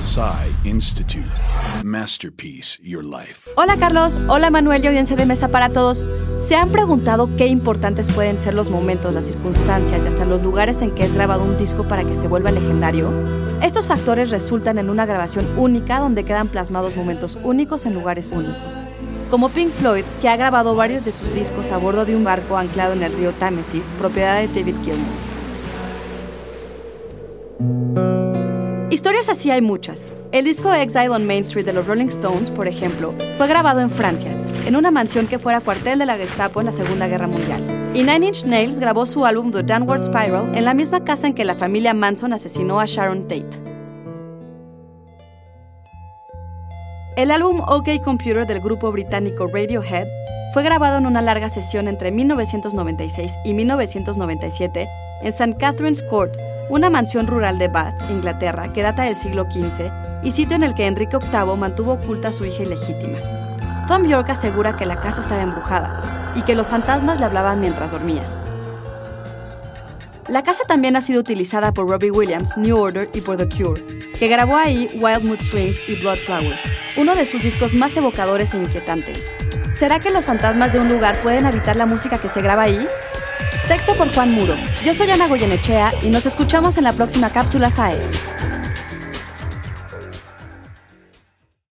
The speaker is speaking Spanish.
Psy Institute. Masterpiece Your Life. Hola Carlos, hola Manuel y audiencia de mesa para todos. ¿Se han preguntado qué importantes pueden ser los momentos, las circunstancias y hasta los lugares en que es grabado un disco para que se vuelva legendario? Estos factores resultan en una grabación única donde quedan plasmados momentos únicos en lugares únicos. Como Pink Floyd, que ha grabado varios de sus discos a bordo de un barco anclado en el río Támesis, propiedad de David Gilmour. Historias así hay muchas. El disco Exile on Main Street de los Rolling Stones, por ejemplo, fue grabado en Francia, en una mansión que fuera cuartel de la Gestapo en la Segunda Guerra Mundial. Y Nine Inch Nails grabó su álbum The Downward Spiral en la misma casa en que la familia Manson asesinó a Sharon Tate. El álbum OK Computer del grupo británico Radiohead fue grabado en una larga sesión entre 1996 y 1997 en St. Catherine's Court, una mansión rural de Bath, Inglaterra, que data del siglo XV y sitio en el que Enrique VIII mantuvo oculta a su hija ilegítima. Tom York asegura que la casa estaba embrujada y que los fantasmas le hablaban mientras dormía. La casa también ha sido utilizada por Robbie Williams, New Order y por The Cure, que grabó ahí Wild Mood Swings y Blood Flowers, uno de sus discos más evocadores e inquietantes. ¿Será que los fantasmas de un lugar pueden habitar la música que se graba ahí? Texto por Juan Muro. Yo soy Ana Goyenechea y nos escuchamos en la próxima cápsula SAE.